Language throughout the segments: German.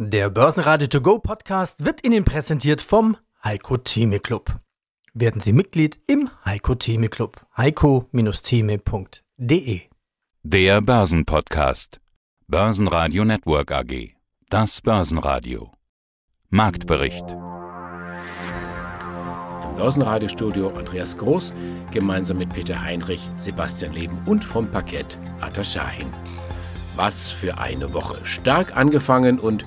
Der Börsenradio To Go Podcast wird Ihnen präsentiert vom Heiko Theme Club. Werden Sie Mitglied im Heiko Theme Club. heiko-theme.de Der Börsenpodcast. Börsenradio Network AG. Das Börsenradio. Marktbericht. Im Börsenradiostudio Andreas Groß, gemeinsam mit Peter Heinrich, Sebastian Leben und vom Parkett Atta Shahin. Was für eine Woche. Stark angefangen und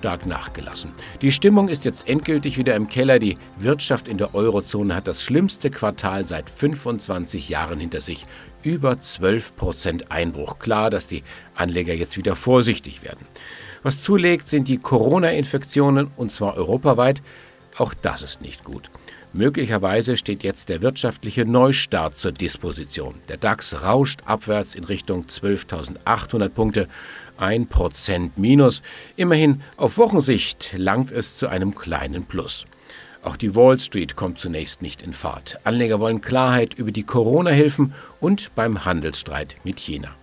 stark nachgelassen. Die Stimmung ist jetzt endgültig wieder im Keller. Die Wirtschaft in der Eurozone hat das schlimmste Quartal seit 25 Jahren hinter sich. Über 12 Prozent Einbruch. Klar, dass die Anleger jetzt wieder vorsichtig werden. Was zulegt, sind die Corona-Infektionen und zwar europaweit. Auch das ist nicht gut. Möglicherweise steht jetzt der wirtschaftliche Neustart zur Disposition. Der DAX rauscht abwärts in Richtung 12.800 Punkte, ein Prozent minus. Immerhin auf Wochensicht langt es zu einem kleinen Plus. Auch die Wall Street kommt zunächst nicht in Fahrt. Anleger wollen Klarheit über die Corona-Hilfen und beim Handelsstreit mit China.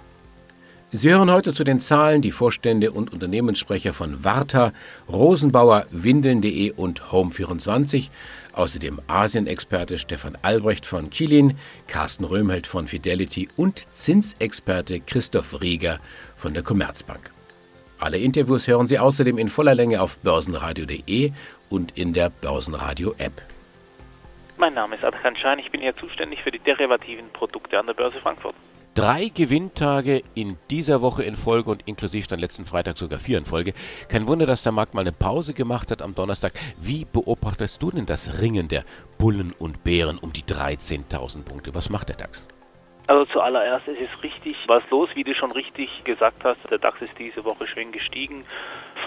Sie hören heute zu den Zahlen die Vorstände und Unternehmenssprecher von Warta, Rosenbauer, Windeln.de und Home24, außerdem Asien-Experte Stefan Albrecht von Kilin, Carsten Röhmheld von Fidelity und Zinsexperte Christoph Rieger von der Commerzbank. Alle Interviews hören Sie außerdem in voller Länge auf börsenradio.de und in der Börsenradio-App. Mein Name ist Adrian Schein, ich bin hier zuständig für die derivativen Produkte an der Börse Frankfurt. Drei Gewinntage in dieser Woche in Folge und inklusive dann letzten Freitag sogar vier in Folge. Kein Wunder, dass der Markt mal eine Pause gemacht hat am Donnerstag. Wie beobachtest du denn das Ringen der Bullen und Bären um die 13.000 Punkte? Was macht der DAX? Also zuallererst ist es richtig was los, wie du schon richtig gesagt hast. Der DAX ist diese Woche schön gestiegen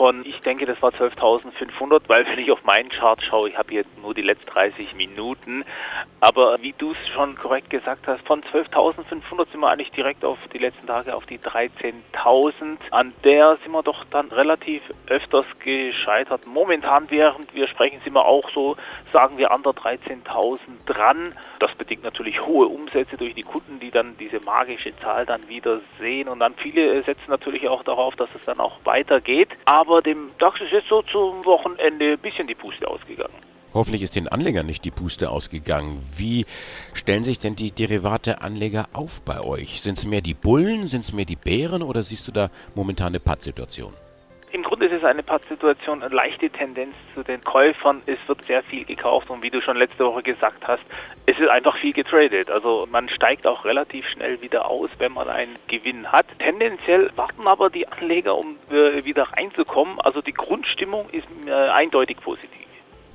von, ich denke, das war 12.500, weil wenn ich auf meinen Chart schaue, ich habe jetzt nur die letzten 30 Minuten, aber wie du es schon korrekt gesagt hast, von 12.500 sind wir eigentlich direkt auf die letzten Tage auf die 13.000. An der sind wir doch dann relativ öfters gescheitert. Momentan, während wir sprechen, sind wir auch so, sagen wir, an der 13.000 dran. Das bedingt natürlich hohe Umsätze durch die Kunden, die dann diese magische Zahl dann wieder sehen. Und dann viele setzen natürlich auch darauf, dass es dann auch weitergeht. Aber dem DAX ist jetzt so zum Wochenende ein bisschen die Puste ausgegangen. Hoffentlich ist den Anlegern nicht die Puste ausgegangen. Wie stellen sich denn die Derivate-Anleger auf bei euch? Sind es mehr die Bullen, sind es mehr die Bären oder siehst du da momentan eine Pattsituation? Im Grunde ist eine Pattsituation, eine leichte Tendenz zu den Käufern. Es wird sehr viel gekauft und wie du schon letzte Woche gesagt hast, es ist einfach viel getradet. Also man steigt auch relativ schnell wieder aus, wenn man einen Gewinn hat. Tendenziell warten aber die Anleger, um äh, wieder reinzukommen. Also die Grundstimmung ist äh, eindeutig positiv.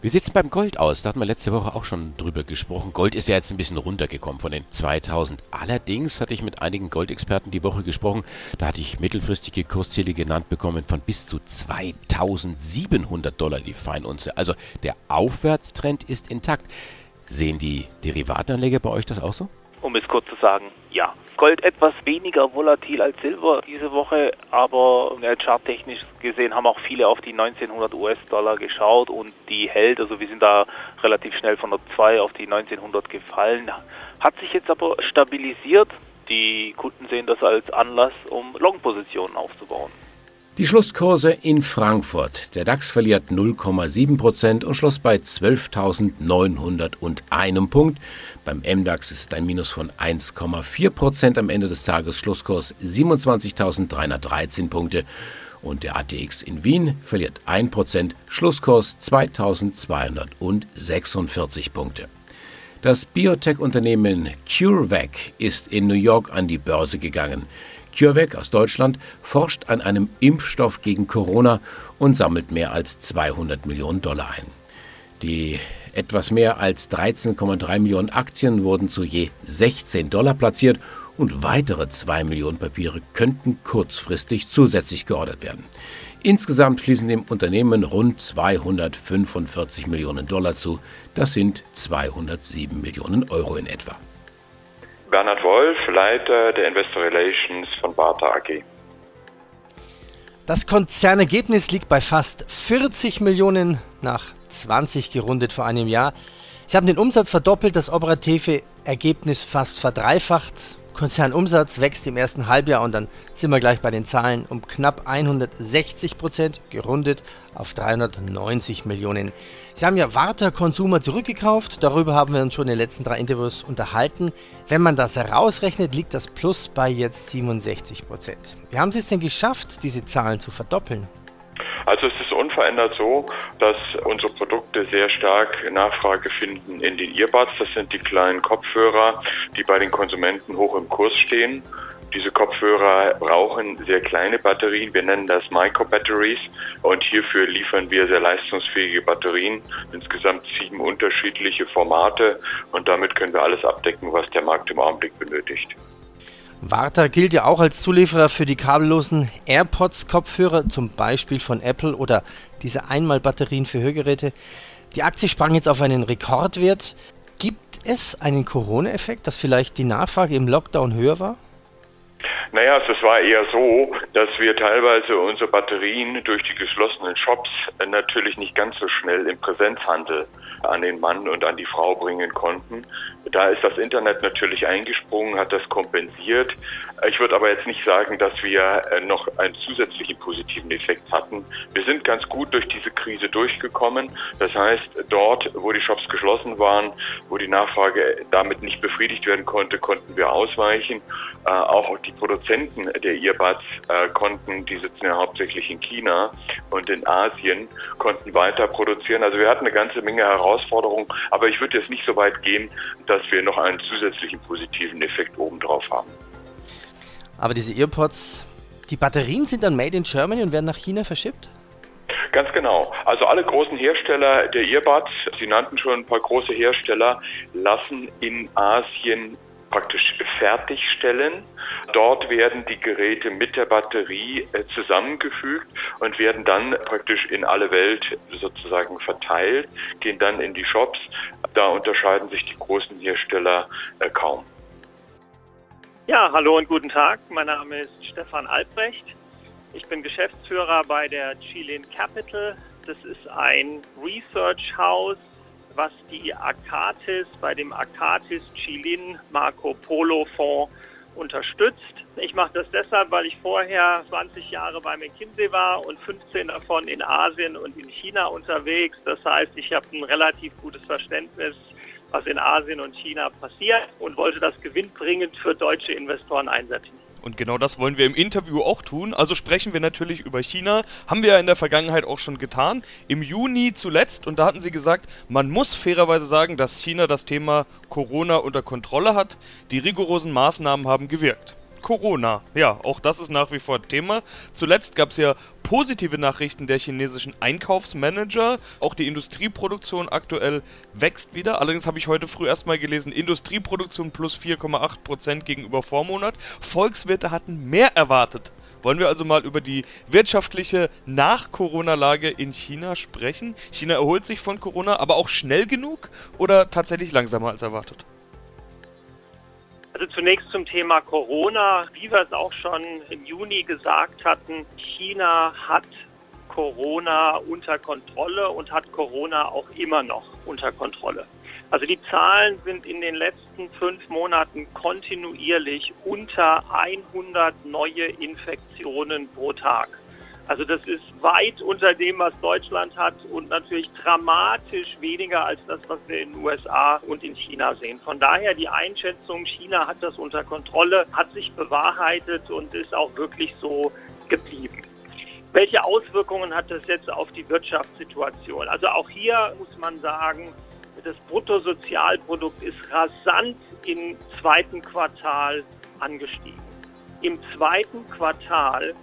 Wie sieht es beim Gold aus? Da hatten wir letzte Woche auch schon drüber gesprochen. Gold ist ja jetzt ein bisschen runtergekommen von den 2000. Allerdings hatte ich mit einigen Goldexperten die Woche gesprochen. Da hatte ich mittelfristige Kursziele genannt bekommen von bis zu 2700 Dollar die Feinunze. Also der Aufwärtstrend ist intakt. Sehen die Derivatanleger bei euch das auch so? Um es kurz zu sagen, ja. Gold etwas weniger volatil als Silber diese Woche, aber charttechnisch gesehen haben auch viele auf die 1900 US-Dollar geschaut und die hält, also wir sind da relativ schnell von der 2 auf die 1900 gefallen, hat sich jetzt aber stabilisiert. Die Kunden sehen das als Anlass, um Long-Positionen aufzubauen. Die Schlusskurse in Frankfurt. Der DAX verliert 0,7 Prozent und schloss bei 12.901 Punkt. Beim MDAX ist ein Minus von 1,4 Prozent am Ende des Tages. Schlusskurs 27.313 Punkte. Und der ATX in Wien verliert 1 Prozent. Schlusskurs 2.246 Punkte. Das Biotech-Unternehmen CureVac ist in New York an die Börse gegangen. CureVac aus Deutschland forscht an einem Impfstoff gegen Corona und sammelt mehr als 200 Millionen Dollar ein. Die etwas mehr als 13,3 Millionen Aktien wurden zu je 16 Dollar platziert und weitere 2 Millionen Papiere könnten kurzfristig zusätzlich geordert werden. Insgesamt fließen dem Unternehmen rund 245 Millionen Dollar zu. Das sind 207 Millionen Euro in etwa. Bernhard Wolf, Leiter der Investor Relations von Barta AG. Das Konzernergebnis liegt bei fast 40 Millionen nach 20 gerundet vor einem Jahr. Sie haben den Umsatz verdoppelt, das operative Ergebnis fast verdreifacht. Konzernumsatz wächst im ersten Halbjahr und dann sind wir gleich bei den Zahlen um knapp 160 Prozent, gerundet auf 390 Millionen. Sie haben ja Warta Consumer zurückgekauft, darüber haben wir uns schon in den letzten drei Interviews unterhalten. Wenn man das herausrechnet, liegt das Plus bei jetzt 67 Prozent. Wie haben Sie es denn geschafft, diese Zahlen zu verdoppeln? Also es ist unverändert so, dass unsere Produkte sehr stark Nachfrage finden in den Earbuds. Das sind die kleinen Kopfhörer, die bei den Konsumenten hoch im Kurs stehen. Diese Kopfhörer brauchen sehr kleine Batterien. Wir nennen das Micro-Batteries und hierfür liefern wir sehr leistungsfähige Batterien. Insgesamt sieben unterschiedliche Formate und damit können wir alles abdecken, was der Markt im Augenblick benötigt. Warta gilt ja auch als Zulieferer für die kabellosen AirPods-Kopfhörer, zum Beispiel von Apple oder diese Einmalbatterien für Hörgeräte. Die Aktie sprang jetzt auf einen Rekordwert. Gibt es einen Corona-Effekt, dass vielleicht die Nachfrage im Lockdown höher war? Naja, es war eher so, dass wir teilweise unsere Batterien durch die geschlossenen Shops natürlich nicht ganz so schnell im Präsenzhandel an den Mann und an die Frau bringen konnten. Da ist das Internet natürlich eingesprungen, hat das kompensiert. Ich würde aber jetzt nicht sagen, dass wir äh, noch einen zusätzlichen positiven Effekt hatten. Wir sind ganz gut durch diese Krise durchgekommen. Das heißt, dort, wo die Shops geschlossen waren, wo die Nachfrage damit nicht befriedigt werden konnte, konnten wir ausweichen. Äh, auch die Produzenten der Earbuds äh, konnten, die sitzen ja hauptsächlich in China und in Asien, konnten weiter produzieren. Also wir hatten eine ganze Menge Herausforderungen, aber ich würde jetzt nicht so weit gehen, dass wir noch einen zusätzlichen positiven Effekt obendrauf haben. Aber diese Earpods, die Batterien sind dann made in Germany und werden nach China verschippt? Ganz genau. Also alle großen Hersteller der Earbuds, Sie nannten schon ein paar große Hersteller, lassen in Asien praktisch fertigstellen. Dort werden die Geräte mit der Batterie äh, zusammengefügt und werden dann praktisch in alle Welt sozusagen verteilt, gehen dann in die Shops. Da unterscheiden sich die großen Hersteller äh, kaum. Ja, hallo und guten Tag. Mein Name ist Stefan Albrecht. Ich bin Geschäftsführer bei der Chilin Capital. Das ist ein Research House was die Akatis bei dem Akatis Chilin Marco Polo Fonds unterstützt. Ich mache das deshalb, weil ich vorher 20 Jahre bei McKinsey war und 15 davon in Asien und in China unterwegs. Das heißt, ich habe ein relativ gutes Verständnis, was in Asien und China passiert und wollte das gewinnbringend für deutsche Investoren einsetzen. Und genau das wollen wir im Interview auch tun. Also sprechen wir natürlich über China. Haben wir ja in der Vergangenheit auch schon getan. Im Juni zuletzt. Und da hatten sie gesagt, man muss fairerweise sagen, dass China das Thema Corona unter Kontrolle hat. Die rigorosen Maßnahmen haben gewirkt. Corona. Ja, auch das ist nach wie vor Thema. Zuletzt gab es ja positive Nachrichten der chinesischen Einkaufsmanager. Auch die Industrieproduktion aktuell wächst wieder. Allerdings habe ich heute früh erstmal gelesen, Industrieproduktion plus 4,8% gegenüber Vormonat. Volkswirte hatten mehr erwartet. Wollen wir also mal über die wirtschaftliche Nach-Corona-Lage in China sprechen? China erholt sich von Corona, aber auch schnell genug oder tatsächlich langsamer als erwartet? Also zunächst zum Thema Corona. Wie wir es auch schon im Juni gesagt hatten, China hat Corona unter Kontrolle und hat Corona auch immer noch unter Kontrolle. Also die Zahlen sind in den letzten fünf Monaten kontinuierlich unter 100 neue Infektionen pro Tag. Also das ist weit unter dem, was Deutschland hat und natürlich dramatisch weniger als das, was wir in den USA und in China sehen. Von daher die Einschätzung, China hat das unter Kontrolle, hat sich bewahrheitet und ist auch wirklich so geblieben. Welche Auswirkungen hat das jetzt auf die Wirtschaftssituation? Also auch hier muss man sagen, das Bruttosozialprodukt ist rasant im zweiten Quartal angestiegen. Im zweiten Quartal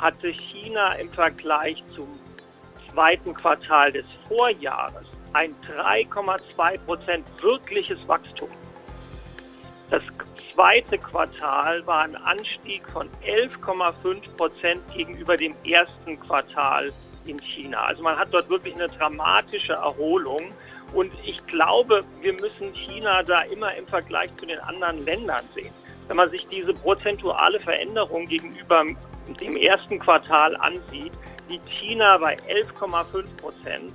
hatte China im Vergleich zum zweiten Quartal des Vorjahres ein 3,2 Prozent wirkliches Wachstum. Das zweite Quartal war ein Anstieg von 11,5 Prozent gegenüber dem ersten Quartal in China. Also man hat dort wirklich eine dramatische Erholung. Und ich glaube, wir müssen China da immer im Vergleich zu den anderen Ländern sehen. Wenn man sich diese prozentuale Veränderung gegenüber dem ersten Quartal ansieht, liegt China bei 11,5 Prozent.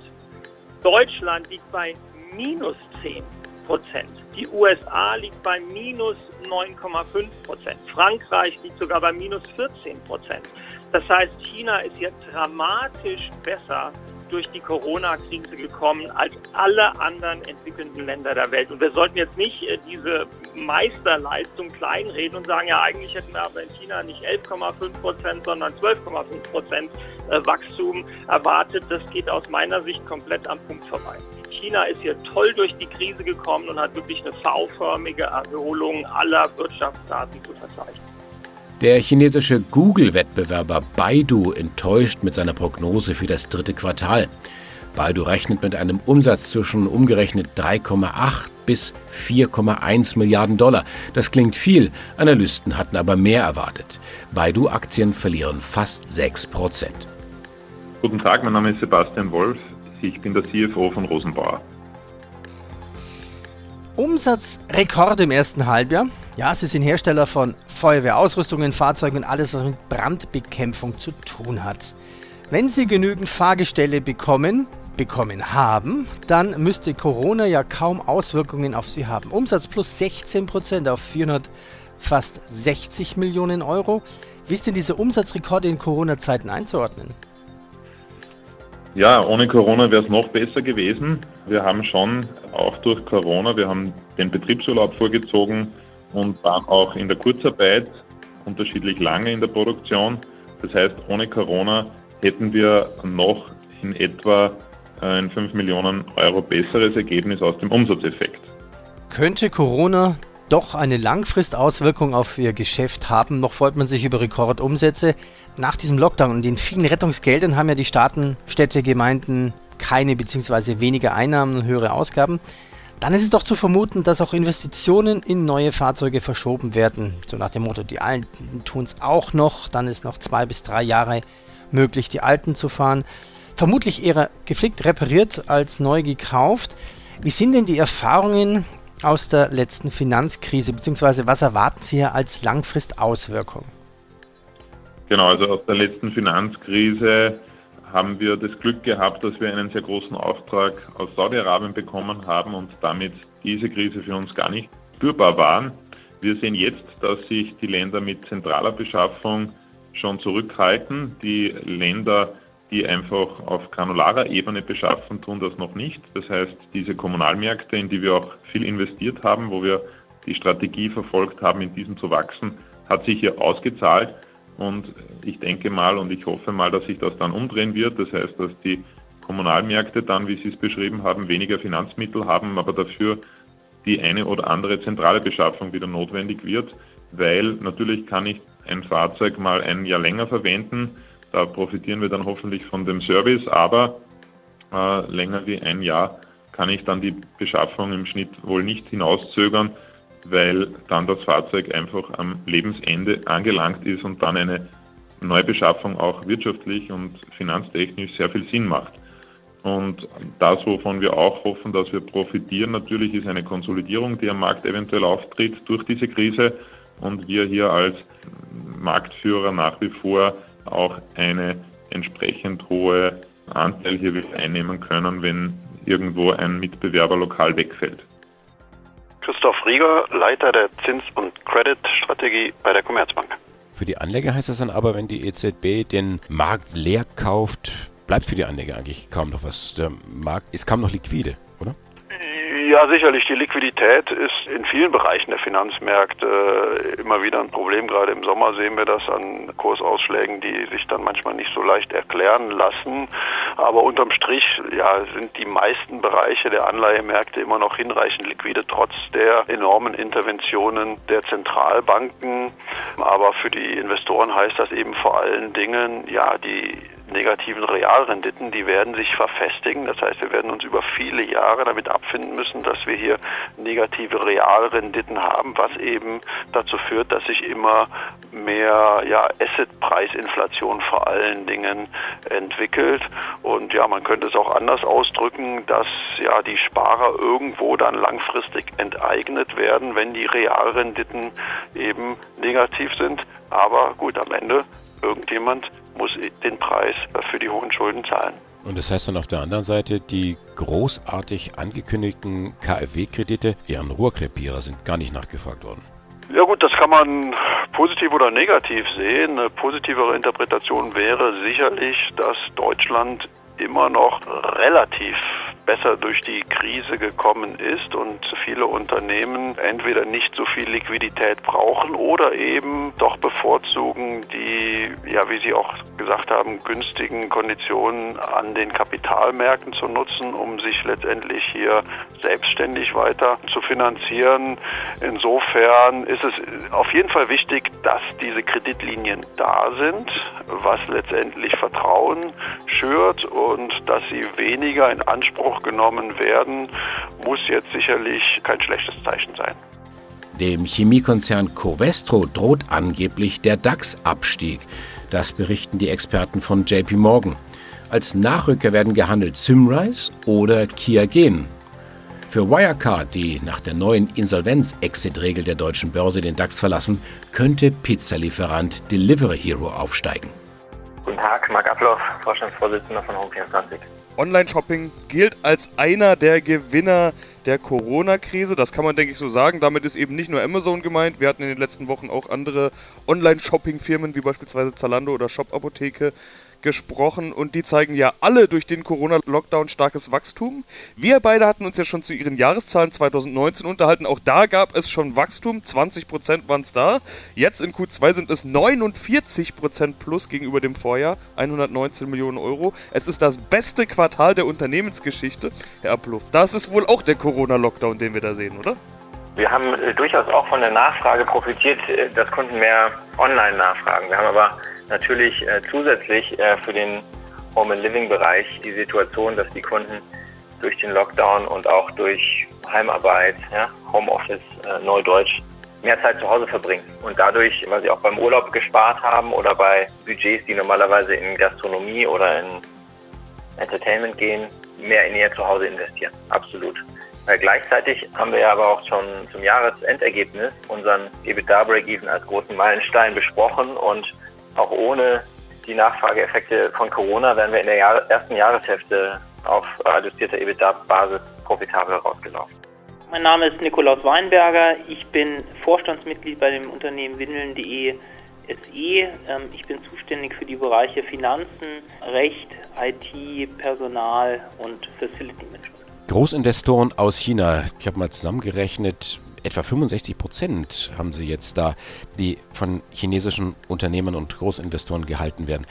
Deutschland liegt bei minus 10 Prozent. Die USA liegt bei minus 9,5 Prozent. Frankreich liegt sogar bei minus 14 Prozent. Das heißt, China ist jetzt dramatisch besser durch die Corona-Krise gekommen als alle anderen entwickelnden Länder der Welt. Und wir sollten jetzt nicht äh, diese Meisterleistung kleinreden und sagen, ja, eigentlich hätten wir aber in China nicht 11,5 Prozent, sondern 12,5 Prozent äh, Wachstum erwartet. Das geht aus meiner Sicht komplett am Punkt vorbei. China ist hier toll durch die Krise gekommen und hat wirklich eine V-förmige Erholung aller Wirtschaftsdaten zu verzeichnen. Der chinesische Google-Wettbewerber Baidu enttäuscht mit seiner Prognose für das dritte Quartal. Baidu rechnet mit einem Umsatz zwischen umgerechnet 3,8 bis 4,1 Milliarden Dollar. Das klingt viel, Analysten hatten aber mehr erwartet. Baidu-Aktien verlieren fast 6 Prozent. Guten Tag, mein Name ist Sebastian Wolf. Ich bin der CFO von Rosenbauer. Umsatzrekord im ersten Halbjahr. Ja, sie sind Hersteller von Feuerwehrausrüstungen, Fahrzeugen und alles, was mit Brandbekämpfung zu tun hat. Wenn Sie genügend Fahrgestelle bekommen, bekommen haben, dann müsste Corona ja kaum Auswirkungen auf Sie haben. Umsatz plus 16% auf 400 fast 60 Millionen Euro. Wie ist denn dieser Umsatzrekord in Corona-Zeiten einzuordnen? Ja, ohne Corona wäre es noch besser gewesen. Wir haben schon auch durch Corona, wir haben den Betriebsurlaub vorgezogen, und waren auch in der Kurzarbeit unterschiedlich lange in der Produktion. Das heißt, ohne Corona hätten wir noch in etwa ein 5 Millionen Euro besseres Ergebnis aus dem Umsatzeffekt. Könnte Corona doch eine Langfristauswirkung auf Ihr Geschäft haben? Noch freut man sich über Rekordumsätze. Nach diesem Lockdown und den vielen Rettungsgeldern haben ja die Staaten, Städte, Gemeinden keine bzw. weniger Einnahmen und höhere Ausgaben dann ist es doch zu vermuten, dass auch Investitionen in neue Fahrzeuge verschoben werden. So nach dem Motto, die Alten tun es auch noch, dann ist noch zwei bis drei Jahre möglich, die Alten zu fahren. Vermutlich eher geflickt repariert als neu gekauft. Wie sind denn die Erfahrungen aus der letzten Finanzkrise, beziehungsweise was erwarten Sie hier als Langfristauswirkung? Genau, also aus der letzten Finanzkrise haben wir das Glück gehabt, dass wir einen sehr großen Auftrag aus Saudi-Arabien bekommen haben und damit diese Krise für uns gar nicht spürbar waren. Wir sehen jetzt, dass sich die Länder mit zentraler Beschaffung schon zurückhalten. Die Länder, die einfach auf granularer Ebene beschaffen, tun das noch nicht. Das heißt, diese Kommunalmärkte, in die wir auch viel investiert haben, wo wir die Strategie verfolgt haben, in diesen zu wachsen, hat sich hier ausgezahlt. Und ich denke mal und ich hoffe mal, dass sich das dann umdrehen wird. Das heißt, dass die Kommunalmärkte dann, wie Sie es beschrieben haben, weniger Finanzmittel haben, aber dafür die eine oder andere zentrale Beschaffung wieder notwendig wird, weil natürlich kann ich ein Fahrzeug mal ein Jahr länger verwenden. Da profitieren wir dann hoffentlich von dem Service, aber äh, länger wie ein Jahr kann ich dann die Beschaffung im Schnitt wohl nicht hinauszögern weil dann das Fahrzeug einfach am Lebensende angelangt ist und dann eine Neubeschaffung auch wirtschaftlich und finanztechnisch sehr viel Sinn macht. Und das, wovon wir auch hoffen, dass wir profitieren, natürlich ist eine Konsolidierung, die am Markt eventuell auftritt durch diese Krise und wir hier als Marktführer nach wie vor auch eine entsprechend hohe Anteil hier wieder einnehmen können, wenn irgendwo ein Mitbewerber lokal wegfällt. Christoph Rieger, Leiter der Zins- und Credit-Strategie bei der Commerzbank. Für die Anleger heißt das dann aber, wenn die EZB den Markt leer kauft, bleibt für die Anleger eigentlich kaum noch was. Der Markt ist kaum noch liquide? Ja, sicherlich. Die Liquidität ist in vielen Bereichen der Finanzmärkte äh, immer wieder ein Problem. Gerade im Sommer sehen wir das an Kursausschlägen, die sich dann manchmal nicht so leicht erklären lassen. Aber unterm Strich ja, sind die meisten Bereiche der Anleihemärkte immer noch hinreichend liquide, trotz der enormen Interventionen der Zentralbanken. Aber für die Investoren heißt das eben vor allen Dingen, ja, die negativen Realrenditen, die werden sich verfestigen. Das heißt, wir werden uns über viele Jahre damit abfinden müssen, dass wir hier negative Realrenditen haben, was eben dazu führt, dass sich immer mehr ja, Assetpreisinflation vor allen Dingen entwickelt. Und ja, man könnte es auch anders ausdrücken, dass ja die Sparer irgendwo dann langfristig enteignet werden, wenn die Realrenditen eben negativ sind. Aber gut, am Ende irgendjemand muss den Preis für die hohen Schulden zahlen. Und das heißt dann auf der anderen Seite, die großartig angekündigten KfW-Kredite, ihren Rohrkrepierer sind gar nicht nachgefragt worden. Ja gut, das kann man positiv oder negativ sehen. Eine positivere Interpretation wäre sicherlich, dass Deutschland immer noch relativ besser durch die Krise gekommen ist und viele Unternehmen entweder nicht so viel Liquidität brauchen oder eben doch bevorzugen die, ja, wie Sie auch gesagt haben, günstigen Konditionen an den Kapitalmärkten zu nutzen, um sich letztendlich hier selbstständig weiter zu finanzieren. Insofern ist es auf jeden Fall wichtig, dass diese Kreditlinien da sind, was letztendlich Vertrauen schürt und dass sie weniger in Anspruch genommen werden, muss jetzt sicherlich kein schlechtes Zeichen sein. Dem Chemiekonzern Covestro droht angeblich der DAX-Abstieg. Das berichten die Experten von JP Morgan. Als Nachrücker werden gehandelt Symrise oder Kia Gen. Für Wirecard, die nach der neuen Insolvenz-Exit-Regel der deutschen Börse den DAX verlassen, könnte Pizzalieferant Delivery Hero aufsteigen. Guten Tag, Marc Abloff, Vorstandsvorsitzender von Home24. Online-Shopping gilt als einer der Gewinner der Corona-Krise. Das kann man, denke ich, so sagen. Damit ist eben nicht nur Amazon gemeint. Wir hatten in den letzten Wochen auch andere Online-Shopping-Firmen wie beispielsweise Zalando oder Shop Apotheke gesprochen und die zeigen ja alle durch den Corona-Lockdown starkes Wachstum. Wir beide hatten uns ja schon zu ihren Jahreszahlen 2019 unterhalten. Auch da gab es schon Wachstum. 20% waren es da. Jetzt in Q2 sind es 49% plus gegenüber dem Vorjahr. 119 Millionen Euro. Es ist das beste Quartal der Unternehmensgeschichte. Herr Abluff, das ist wohl auch der Corona-Lockdown, den wir da sehen, oder? Wir haben äh, durchaus auch von der Nachfrage profitiert, äh, dass Kunden mehr online nachfragen. Wir haben aber natürlich äh, zusätzlich äh, für den Home and Living Bereich die Situation, dass die Kunden durch den Lockdown und auch durch Heimarbeit, ja, Homeoffice, äh, Neudeutsch, mehr Zeit zu Hause verbringen und dadurch, weil sie auch beim Urlaub gespart haben oder bei Budgets, die normalerweise in Gastronomie oder in Entertainment gehen, mehr in ihr Zuhause investieren. Absolut. Weil gleichzeitig haben wir ja aber auch schon zum Jahresendergebnis unseren EBITDA Break-Even als großen Meilenstein besprochen und auch ohne die Nachfrageeffekte von Corona wären wir in der Jahr ersten Jahreshälfte auf adjustierter EBITDA-Basis profitabel rausgelaufen. Mein Name ist Nikolaus Weinberger. Ich bin Vorstandsmitglied bei dem Unternehmen Windeln.de SE. Ähm, ich bin zuständig für die Bereiche Finanzen, Recht, IT, Personal und Facility Management. Großinvestoren aus China, ich habe mal zusammengerechnet, etwa 65 Prozent haben sie jetzt da, die von chinesischen Unternehmen und Großinvestoren gehalten werden.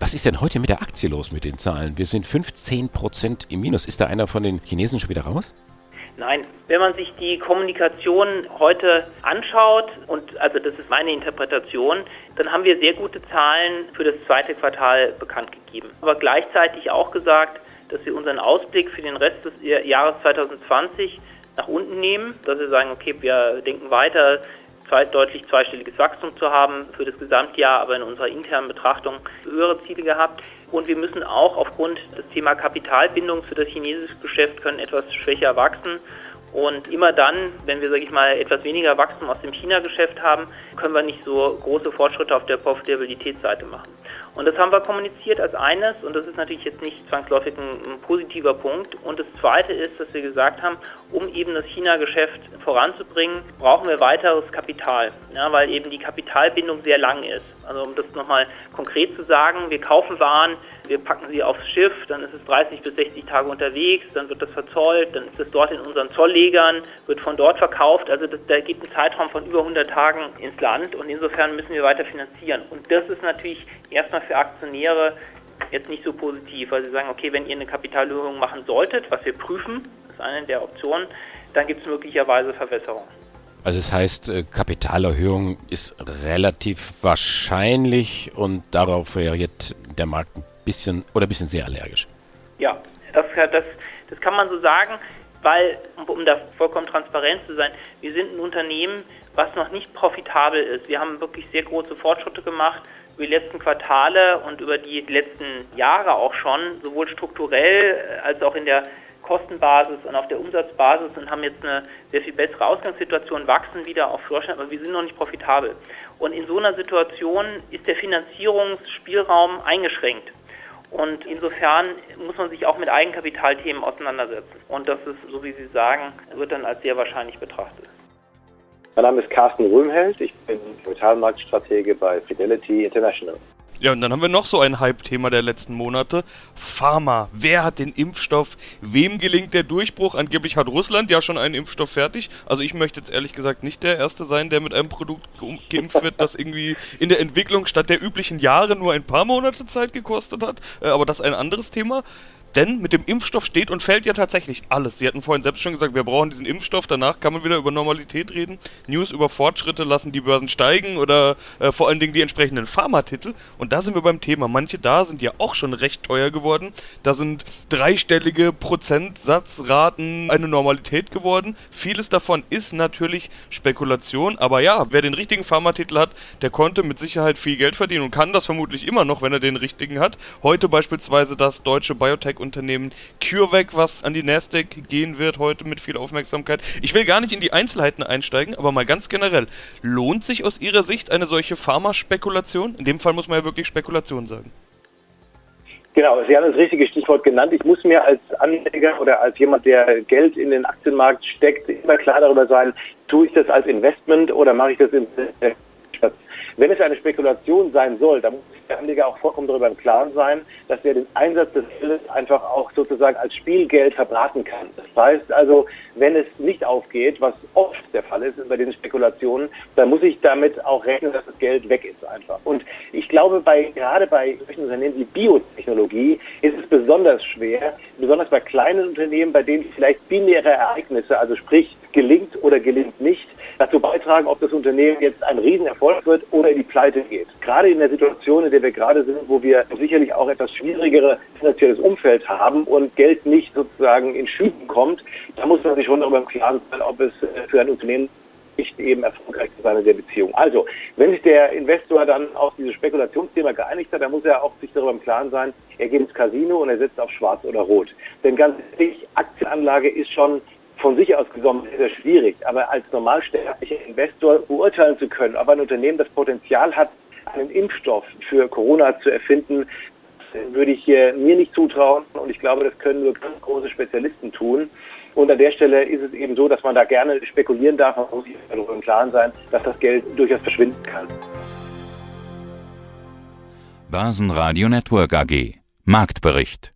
Was ist denn heute mit der Aktie los mit den Zahlen? Wir sind 15 Prozent im Minus. Ist da einer von den Chinesen schon wieder raus? Nein, wenn man sich die Kommunikation heute anschaut, und also das ist meine Interpretation, dann haben wir sehr gute Zahlen für das zweite Quartal bekannt gegeben. Aber gleichzeitig auch gesagt, dass wir unseren Ausblick für den Rest des Jahres 2020 nach unten nehmen, dass wir sagen, okay, wir denken weiter, zwei, deutlich zweistelliges Wachstum zu haben für das Gesamtjahr, aber in unserer internen Betrachtung höhere Ziele gehabt. Und wir müssen auch aufgrund des Thema Kapitalbindung für das chinesische Geschäft können etwas schwächer wachsen. Und immer dann, wenn wir, sage ich mal, etwas weniger Wachstum aus dem China-Geschäft haben, können wir nicht so große Fortschritte auf der Profitabilitätsseite machen. Und das haben wir kommuniziert als eines und das ist natürlich jetzt nicht zwangsläufig ein, ein, positiver Punkt. Und das zweite ist, dass wir gesagt haben, um eben das China-Geschäft voranzubringen, brauchen wir weiteres Kapital, ja, weil eben die Kapitalbindung sehr lang ist. Also um das nochmal konkret zu sagen, wir kaufen Waren, wir packen sie aufs Schiff, dann ist es 30 bis 60 Tage unterwegs, dann wird das verzollt, dann ist es dort in unseren Zolllegern, wird von dort verkauft. Also das, da geht ein Zeitraum von über 100 Tagen ins Land und insofern müssen wir weiter finanzieren. Und das ist natürlich erstmal für Aktionäre jetzt nicht so positiv, weil sie sagen, okay, wenn ihr eine Kapitalerhöhung machen solltet, was wir prüfen, das ist eine der Optionen, dann gibt es möglicherweise Verwässerung. Also das heißt, äh, Kapitalerhöhung ist relativ wahrscheinlich und darauf reagiert der Markt ein bisschen oder bisschen sehr allergisch. Ja, das, das, das kann man so sagen, weil, um da vollkommen transparent zu sein, wir sind ein Unternehmen, was noch nicht profitabel ist. Wir haben wirklich sehr große Fortschritte gemacht über die letzten Quartale und über die letzten Jahre auch schon, sowohl strukturell als auch in der Kostenbasis und auf der Umsatzbasis und haben jetzt eine sehr viel bessere Ausgangssituation, wachsen wieder auf Deutschland, aber wir sind noch nicht profitabel. Und in so einer Situation ist der Finanzierungsspielraum eingeschränkt. Und insofern muss man sich auch mit Eigenkapitalthemen auseinandersetzen. Und das ist, so wie Sie sagen, wird dann als sehr wahrscheinlich betrachtet. Mein Name ist Carsten Röhmheld, ich bin Kapitalmarktstratege bei Fidelity International. Ja, und dann haben wir noch so ein Hype-Thema der letzten Monate. Pharma. Wer hat den Impfstoff? Wem gelingt der Durchbruch? Angeblich hat Russland ja schon einen Impfstoff fertig. Also ich möchte jetzt ehrlich gesagt nicht der Erste sein, der mit einem Produkt geimpft wird, das irgendwie in der Entwicklung statt der üblichen Jahre nur ein paar Monate Zeit gekostet hat. Äh, aber das ist ein anderes Thema. Denn mit dem Impfstoff steht und fällt ja tatsächlich alles. Sie hatten vorhin selbst schon gesagt, wir brauchen diesen Impfstoff, danach kann man wieder über Normalität reden. News über Fortschritte lassen die Börsen steigen oder äh, vor allen Dingen die entsprechenden Pharmatitel. Und da sind wir beim Thema. Manche da sind ja auch schon recht teuer geworden. Da sind dreistellige Prozentsatzraten eine Normalität geworden. Vieles davon ist natürlich Spekulation, aber ja, wer den richtigen Pharmatitel hat, der konnte mit Sicherheit viel Geld verdienen und kann das vermutlich immer noch, wenn er den richtigen hat. Heute beispielsweise das deutsche Biotech Unternehmen CureVac, was an die Nasdaq gehen wird heute mit viel Aufmerksamkeit. Ich will gar nicht in die Einzelheiten einsteigen, aber mal ganz generell. Lohnt sich aus Ihrer Sicht eine solche Pharmaspekulation? In dem Fall muss man ja wirklich Spekulation sagen. Genau, Sie haben das richtige Stichwort genannt. Ich muss mir als Anleger oder als jemand, der Geld in den Aktienmarkt steckt, immer klar darüber sein, tue ich das als Investment oder mache ich das im wenn es eine Spekulation sein soll, dann muss der Anleger auch vollkommen darüber im Klaren sein, dass er den Einsatz des Geldes einfach auch sozusagen als Spielgeld verbraten kann. Das heißt also, wenn es nicht aufgeht, was oft der Fall ist bei diesen Spekulationen, dann muss ich damit auch rechnen, dass das Geld weg ist einfach. Und ich glaube, bei, gerade bei solchen Unternehmen wie Biotechnologie ist es besonders schwer, besonders bei kleinen Unternehmen, bei denen vielleicht binäre Ereignisse, also sprich gelingt oder gelingt nicht, dazu beitragen, ob das Unternehmen jetzt ein Riesenerfolg wird oder in die Pleite geht. Gerade in der Situation, in der wir gerade sind, wo wir sicherlich auch etwas schwierigere finanzielles Umfeld haben und Geld nicht sozusagen in Schüben kommt, da muss man sich schon darüber im Klaren sein, ob es äh, für ein Unternehmen nicht eben erfolgreich zu sein in der Beziehung. Also, wenn sich der Investor dann auf dieses Spekulationsthema geeinigt hat, dann muss er auch sich darüber im Klaren sein, er geht ins Casino und er setzt auf schwarz oder rot. Denn ganz ehrlich, Aktienanlage ist schon von sich aus genommen sehr, schwierig. Aber als normalsterblicher Investor beurteilen zu können, ob ein Unternehmen das Potenzial hat, einen Impfstoff für Corona zu erfinden, würde ich mir nicht zutrauen. Und ich glaube, das können nur ganz große Spezialisten tun. Und an der Stelle ist es eben so, dass man da gerne spekulieren darf. Man muss sich darüber im Klaren sein, dass das Geld durchaus verschwinden kann. Börsenradio Network AG Marktbericht